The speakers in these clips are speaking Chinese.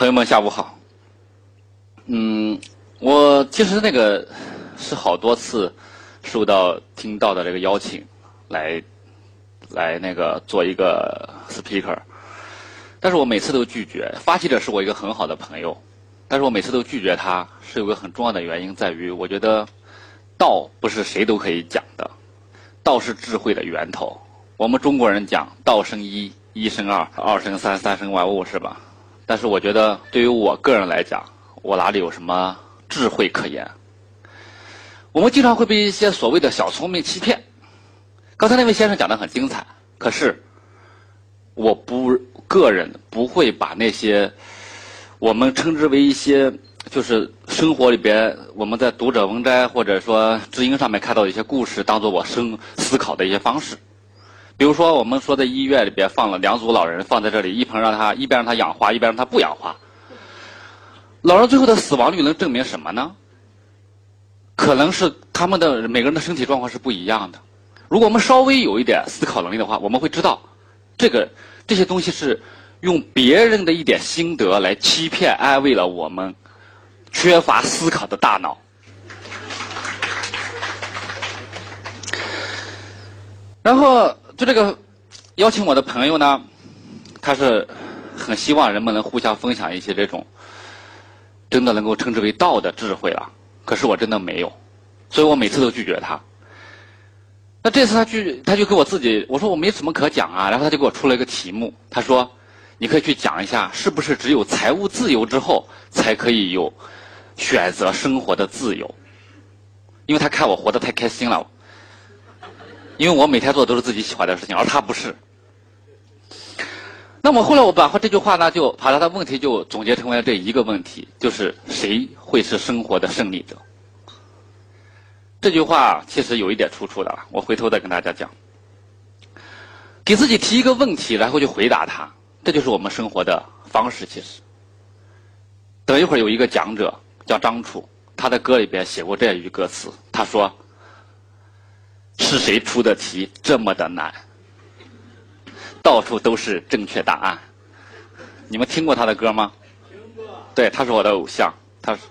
朋友们，下午好。嗯，我其实那个是好多次受到听到的这个邀请，来来那个做一个 speaker，但是我每次都拒绝。发起者是我一个很好的朋友，但是我每次都拒绝他，是有个很重要的原因，在于我觉得道不是谁都可以讲的，道是智慧的源头。我们中国人讲道生一，一生二，二生三，三生万物，是吧？但是我觉得，对于我个人来讲，我哪里有什么智慧可言？我们经常会被一些所谓的小聪明欺骗。刚才那位先生讲的很精彩，可是我不个人不会把那些我们称之为一些就是生活里边我们在读者文摘或者说知音上面看到的一些故事，当做我生思考的一些方式。比如说，我们说在医院里边放了两组老人放在这里，一盆让他一边让他养花，一边让他不养花。老人最后的死亡率能证明什么呢？可能是他们的每个人的身体状况是不一样的。如果我们稍微有一点思考能力的话，我们会知道，这个这些东西是用别人的一点心得来欺骗、安慰了我们缺乏思考的大脑。然后。就这个邀请我的朋友呢，他是很希望人们能互相分享一些这种真的能够称之为道的智慧了。可是我真的没有，所以我每次都拒绝他。那这次他拒，他就给我自己我说我没什么可讲啊，然后他就给我出了一个题目，他说你可以去讲一下，是不是只有财务自由之后才可以有选择生活的自由？因为他看我活得太开心了。因为我每天做的都是自己喜欢的事情，而他不是。那么后来我把这句话呢，就把他的问题就总结成为了这一个问题，就是谁会是生活的胜利者？这句话其实有一点出处的，我回头再跟大家讲。给自己提一个问题，然后去回答他，这就是我们生活的方式。其实，等一会儿有一个讲者叫张楚，他的歌里边写过这样一句歌词，他说。是谁出的题这么的难？到处都是正确答案。你们听过他的歌吗？听过。对，他是我的偶像。他是。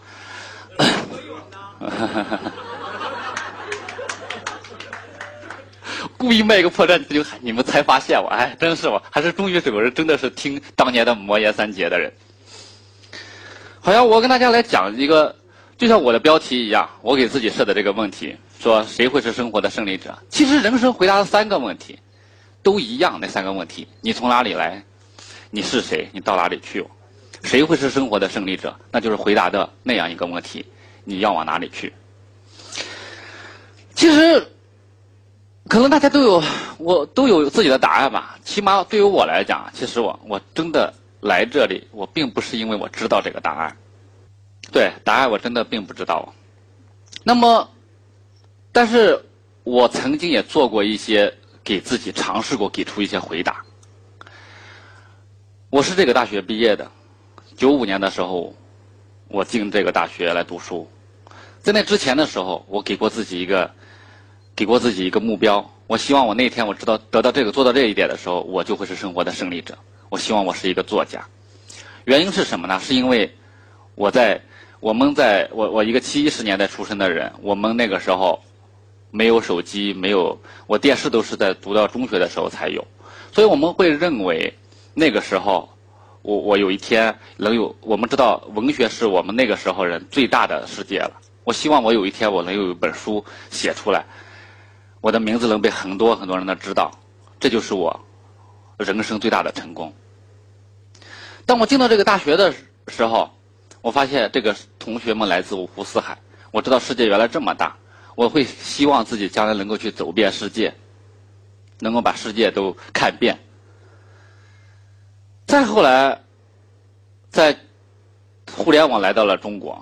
故意卖个破绽就你们才发现我，哎，真是我，还是终于有人真的是听当年的魔岩三杰的人。好像我跟大家来讲一个，就像我的标题一样，我给自己设的这个问题。说谁会是生活的胜利者？其实人生回答的三个问题，都一样。那三个问题：你从哪里来？你是谁？你到哪里去？谁会是生活的胜利者？那就是回答的那样一个问题：你要往哪里去？其实，可能大家都有我都有自己的答案吧。起码对于我来讲，其实我我真的来这里，我并不是因为我知道这个答案。对，答案我真的并不知道。那么。但是我曾经也做过一些给自己尝试过给出一些回答。我是这个大学毕业的，九五年的时候我进这个大学来读书，在那之前的时候，我给过自己一个给过自己一个目标，我希望我那天我知道得到这个做到这一点的时候，我就会是生活的胜利者。我希望我是一个作家，原因是什么呢？是因为我在我们在我我一个七十年代出生的人，我们那个时候。没有手机，没有我电视都是在读到中学的时候才有，所以我们会认为那个时候，我我有一天能有，我们知道文学是我们那个时候人最大的世界了。我希望我有一天我能有一本书写出来，我的名字能被很多很多人都知道，这就是我人生最大的成功。当我进到这个大学的时候，我发现这个同学们来自五湖四海，我知道世界原来这么大。我会希望自己将来能够去走遍世界，能够把世界都看遍。再后来，在互联网来到了中国，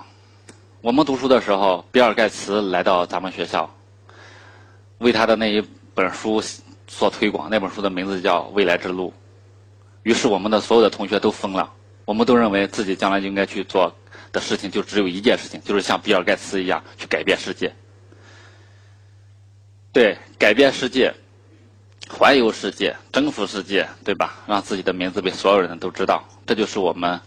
我们读书的时候，比尔盖茨来到咱们学校，为他的那一本书所推广。那本书的名字叫《未来之路》。于是，我们的所有的同学都疯了，我们都认为自己将来应该去做的事情就只有一件事情，就是像比尔盖茨一样去改变世界。对，改变世界，环游世界，征服世界，对吧？让自己的名字被所有人都知道，这就是我们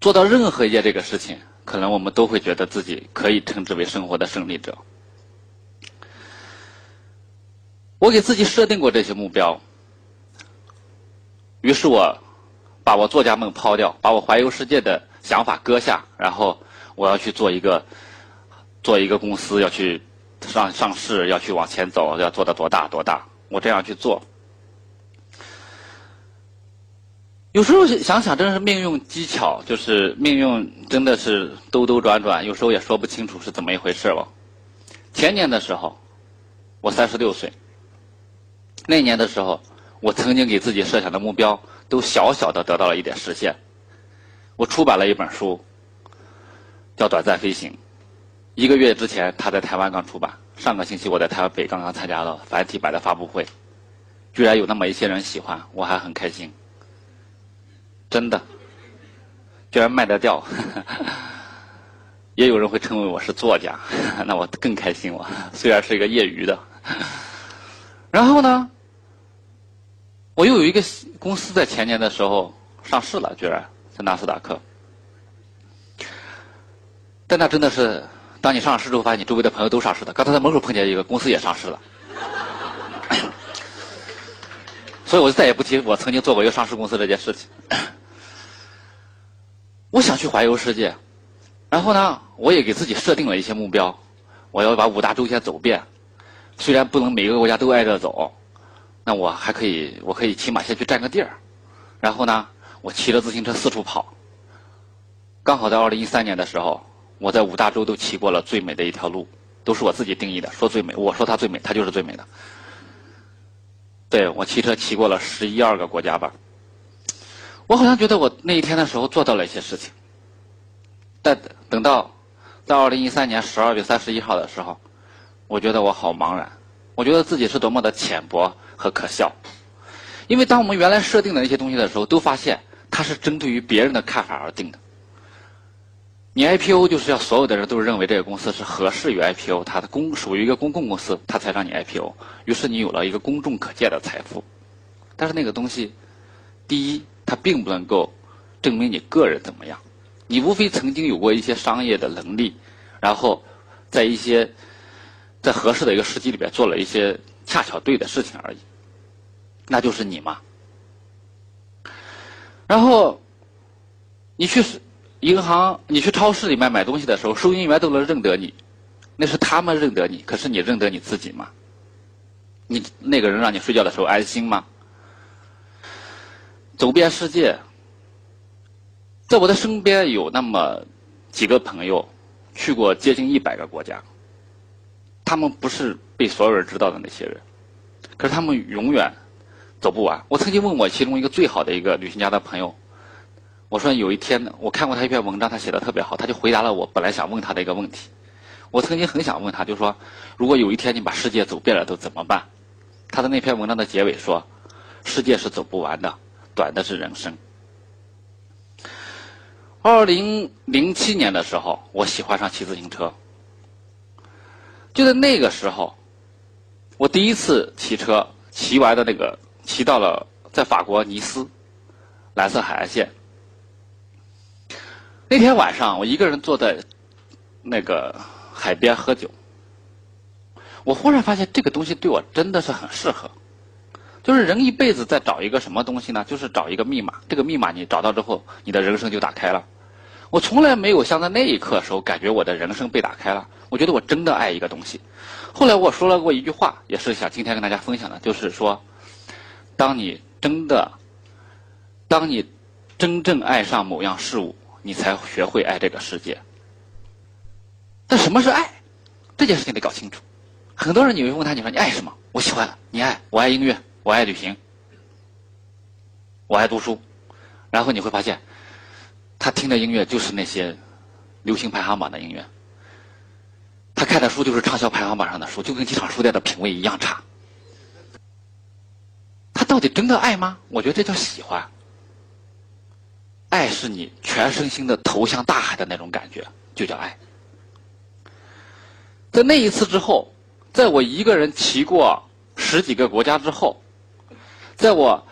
做到任何一件这个事情，可能我们都会觉得自己可以称之为生活的胜利者。我给自己设定过这些目标，于是我把我作家梦抛掉，把我环游世界的想法搁下，然后我要去做一个做一个公司，要去上上市，要去往前走，要做到多大多大，我这样去做。有时候想想，真是命运技巧，就是命运真的是兜兜转转，有时候也说不清楚是怎么一回事了。前年的时候，我三十六岁。那年的时候，我曾经给自己设想的目标，都小小的得到了一点实现。我出版了一本书，叫《短暂飞行》。一个月之前，他在台湾刚出版。上个星期，我在台湾北刚刚参加了繁体版的发布会，居然有那么一些人喜欢，我还很开心。真的，居然卖得掉，也有人会称为我是作家，那我更开心了。虽然是一个业余的，然后呢，我又有一个公司在前年的时候上市了，居然在纳斯达克。但那真的是，当你上市之后，发现你周围的朋友都上市的。刚才在门口碰见一个公司也上市了。所以我就再也不提我曾经做过一个上市公司这件事情。我想去环游世界，然后呢，我也给自己设定了一些目标，我要把五大洲先走遍。虽然不能每个国家都挨着走，那我还可以，我可以起码先去占个地儿。然后呢，我骑着自行车四处跑。刚好在二零一三年的时候，我在五大洲都骑过了最美的一条路，都是我自己定义的，说最美，我说它最美，它就是最美的。对我骑车骑过了十一二个国家吧。我好像觉得我那一天的时候做到了一些事情，但等到在二零一三年十二月三十一号的时候，我觉得我好茫然，我觉得自己是多么的浅薄和可笑，因为当我们原来设定的那些东西的时候，都发现它是针对于别人的看法而定的。你 IPO 就是要所有的人都认为这个公司是合适于 IPO，它的公属于一个公共公司，它才让你 IPO，于是你有了一个公众可见的财富，但是那个东西，第一。它并不能够证明你个人怎么样，你无非曾经有过一些商业的能力，然后在一些在合适的一个时机里边做了一些恰巧对的事情而已，那就是你嘛。然后你去银行、你去超市里面买东西的时候，收银员都能认得你，那是他们认得你，可是你认得你自己吗？你那个人让你睡觉的时候安心吗？走遍世界，在我的身边有那么几个朋友去过接近一百个国家，他们不是被所有人知道的那些人，可是他们永远走不完。我曾经问我其中一个最好的一个旅行家的朋友，我说有一天呢，我看过他一篇文章，他写的特别好，他就回答了我本来想问他的一个问题。我曾经很想问他，就说如果有一天你把世界走遍了，都怎么办？他的那篇文章的结尾说，世界是走不完的。短的是人生。二零零七年的时候，我喜欢上骑自行车。就在那个时候，我第一次骑车，骑完的那个，骑到了在法国尼斯蓝色海岸线。那天晚上，我一个人坐在那个海边喝酒，我忽然发现这个东西对我真的是很适合。就是人一辈子在找一个什么东西呢？就是找一个密码。这个密码你找到之后，你的人生就打开了。我从来没有像在那一刻时候感觉我的人生被打开了。我觉得我真的爱一个东西。后来我说了过一句话，也是想今天跟大家分享的，就是说，当你真的，当你真正爱上某样事物，你才学会爱这个世界。但什么是爱？这件事情得搞清楚。很多人你会问他，你说你爱什么？我喜欢。你爱？我爱音乐。我爱旅行，我爱读书，然后你会发现，他听的音乐就是那些流行排行榜的音乐，他看的书就是畅销排行榜上的书，就跟机场书店的品味一样差。他到底真的爱吗？我觉得这叫喜欢。爱是你全身心的投向大海的那种感觉，就叫爱。在那一次之后，在我一个人骑过十几个国家之后。在我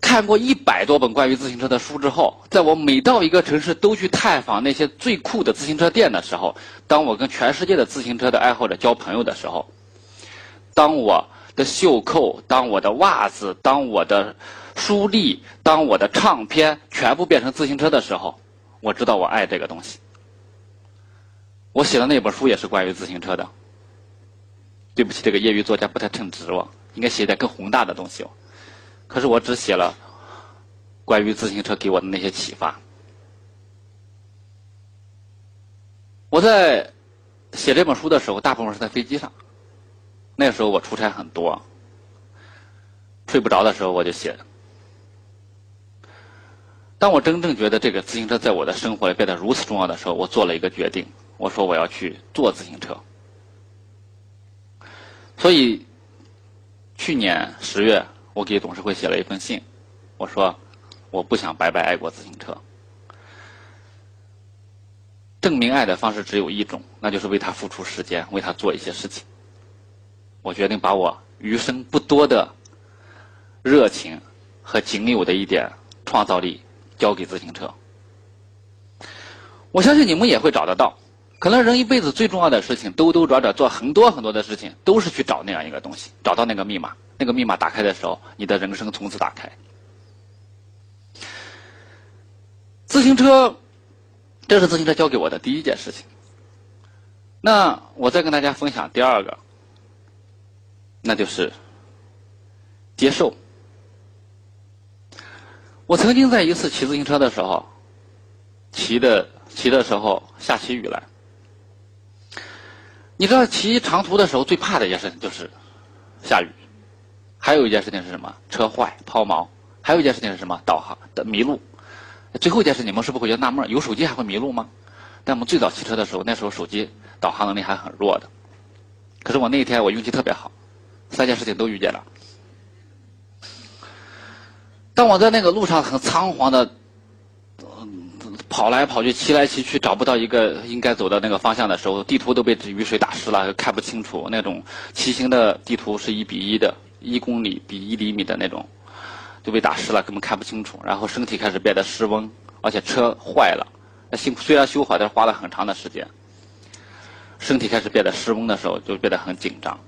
看过一百多本关于自行车的书之后，在我每到一个城市都去探访那些最酷的自行车店的时候，当我跟全世界的自行车的爱好者交朋友的时候，当我的袖扣、当我的袜子、当我的书立、当我的唱片全部变成自行车的时候，我知道我爱这个东西。我写的那本书也是关于自行车的。对不起，这个业余作家不太称职哦，应该写点更宏大的东西哦。可是我只写了关于自行车给我的那些启发。我在写这本书的时候，大部分是在飞机上。那时候我出差很多，睡不着的时候我就写。当我真正觉得这个自行车在我的生活里变得如此重要的时候，我做了一个决定，我说我要去坐自行车。所以，去年十月，我给董事会写了一封信，我说我不想白白爱过自行车。证明爱的方式只有一种，那就是为他付出时间，为他做一些事情。我决定把我余生不多的热情和仅有的一点创造力交给自行车。我相信你们也会找得到。可能人一辈子最重要的事情，兜兜转转做很多很多的事情，都是去找那样一个东西，找到那个密码。那个密码打开的时候，你的人生从此打开。自行车，这是自行车教给我的第一件事情。那我再跟大家分享第二个，那就是接受。我曾经在一次骑自行车的时候，骑的骑的时候下起雨来。你知道骑长途的时候最怕的一件事情就是下雨，还有一件事情是什么？车坏、抛锚，还有一件事情是什么？导航的迷路。最后一件事，你们是不是会觉得纳闷？有手机还会迷路吗？但我们最早骑车的时候，那时候手机导航能力还很弱的。可是我那一天我运气特别好，三件事情都遇见了。当我在那个路上很仓皇的。跑来跑去，骑来骑去，找不到一个应该走的那个方向的时候，地图都被雨水打湿了，看不清楚。那种骑行的地图是一比一的，一公里比一厘米的那种，就被打湿了，根本看不清楚。然后身体开始变得失温，而且车坏了，辛虽然修好，但是花了很长的时间。身体开始变得失温的时候，就变得很紧张。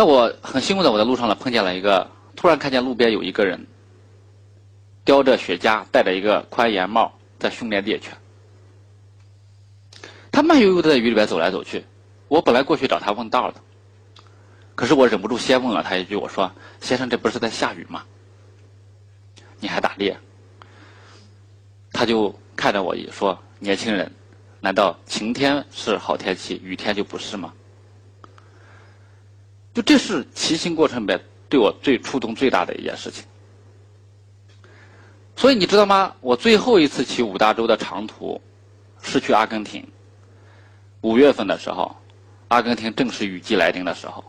那我很幸运的，我在路上呢碰见了一个，突然看见路边有一个人。叼着雪茄，戴着一个宽檐帽，在训练猎犬。他慢悠悠的在雨里边走来走去。我本来过去找他问道的，可是我忍不住先问了他一句：“我说，先生，这不是在下雨吗？你还打猎？”他就看着我一说：“年轻人，难道晴天是好天气，雨天就不是吗？”就这是骑行过程里面对我最触动最大的一件事情。所以你知道吗？我最后一次骑五大洲的长途，是去阿根廷。五月份的时候，阿根廷正是雨季来临的时候。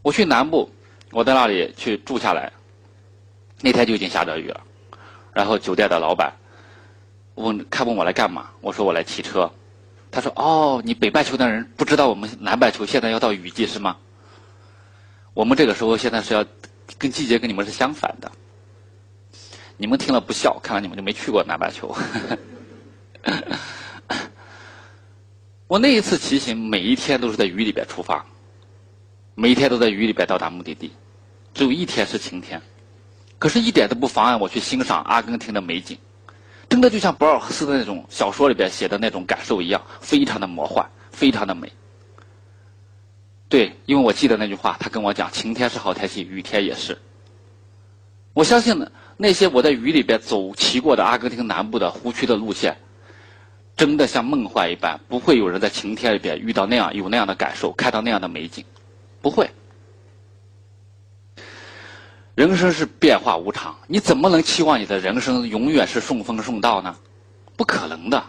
我去南部，我在那里去住下来，那天就已经下着雨了。然后酒店的老板问，他问我来干嘛？我说我来骑车。他说：“哦，你北半球的人不知道我们南半球现在要到雨季是吗？我们这个时候现在是要跟季节跟你们是相反的。”你们听了不笑，看来你们就没去过南半球。我那一次骑行，每一天都是在雨里边出发，每一天都在雨里边到达目的地，只有一天是晴天，可是一点都不妨碍我去欣赏阿根廷的美景，真的就像博尔赫斯的那种小说里边写的那种感受一样，非常的魔幻，非常的美。对，因为我记得那句话，他跟我讲，晴天是好天气，雨天也是。我相信呢。那些我在雨里边走骑过的阿根廷南部的湖区的路线，真的像梦幻一般，不会有人在晴天里边遇到那样有那样的感受，看到那样的美景，不会。人生是变化无常，你怎么能期望你的人生永远是顺风顺道呢？不可能的。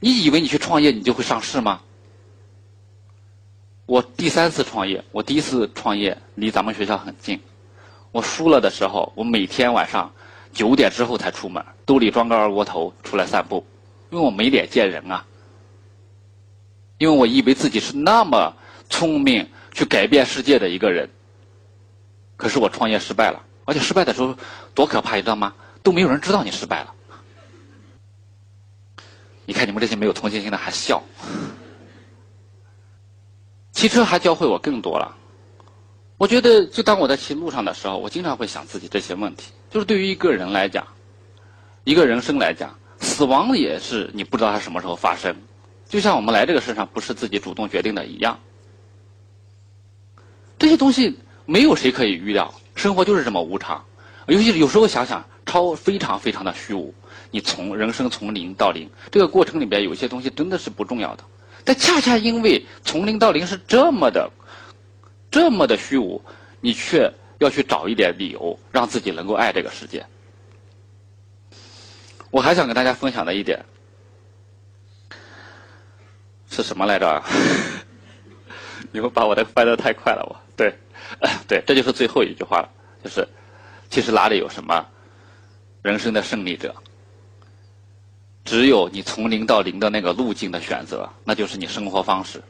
你以为你去创业你就会上市吗？我第三次创业，我第一次创业离咱们学校很近。我输了的时候，我每天晚上九点之后才出门，兜里装个二锅头出来散步，因为我没脸见人啊。因为我以为自己是那么聪明、去改变世界的一个人。可是我创业失败了，而且失败的时候多可怕，你知道吗？都没有人知道你失败了。你看你们这些没有同情心的还笑。骑车还教会我更多了。我觉得，就当我在骑路上的时候，我经常会想自己这些问题。就是对于一个人来讲，一个人生来讲，死亡也是你不知道它什么时候发生。就像我们来这个世上不是自己主动决定的一样。这些东西没有谁可以预料，生活就是这么无常。尤其是有时候想想，超非常非常的虚无。你从人生从零到零这个过程里边，有些东西真的是不重要的。但恰恰因为从零到零是这么的。这么的虚无，你却要去找一点理由，让自己能够爱这个世界。我还想跟大家分享的一点是什么来着？你们把我的翻的太快了，我对，对，这就是最后一句话了，就是其实哪里有什么人生的胜利者，只有你从零到零的那个路径的选择，那就是你生活方式，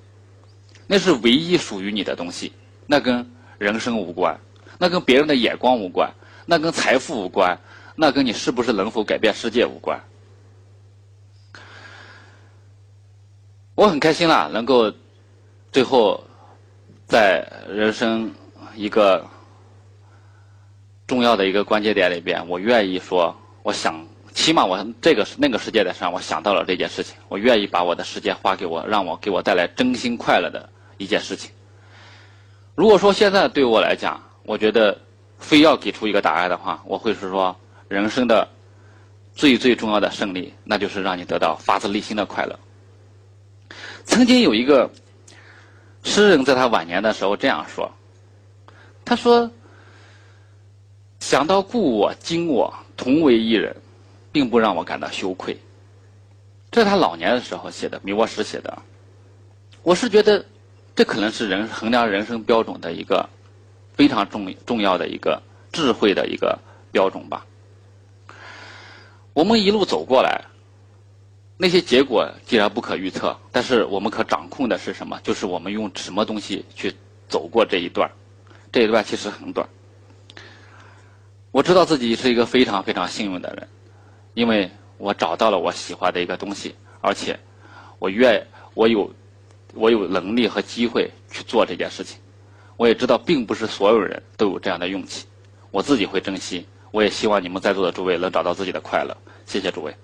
那是唯一属于你的东西。那跟人生无关，那跟别人的眼光无关，那跟财富无关，那跟你是不是能否改变世界无关。我很开心啦，能够最后在人生一个重要的一个关节点里边，我愿意说，我想，起码我这个那个世界的上，我想到了这件事情，我愿意把我的时间花给我，让我给我带来真心快乐的一件事情。如果说现在对我来讲，我觉得非要给出一个答案的话，我会是说，人生的最最重要的胜利，那就是让你得到发自内心的快乐。曾经有一个诗人在他晚年的时候这样说：“他说，想到故我今我同为一人，并不让我感到羞愧。”这是他老年的时候写的，米沃什写的。我是觉得。这可能是人衡量人生标准的一个非常重重要的一个智慧的一个标准吧。我们一路走过来，那些结果既然不可预测，但是我们可掌控的是什么？就是我们用什么东西去走过这一段这一段其实很短。我知道自己是一个非常非常幸运的人，因为我找到了我喜欢的一个东西，而且我愿我有。我有能力和机会去做这件事情，我也知道并不是所有人都有这样的勇气，我自己会珍惜，我也希望你们在座的诸位能找到自己的快乐，谢谢诸位。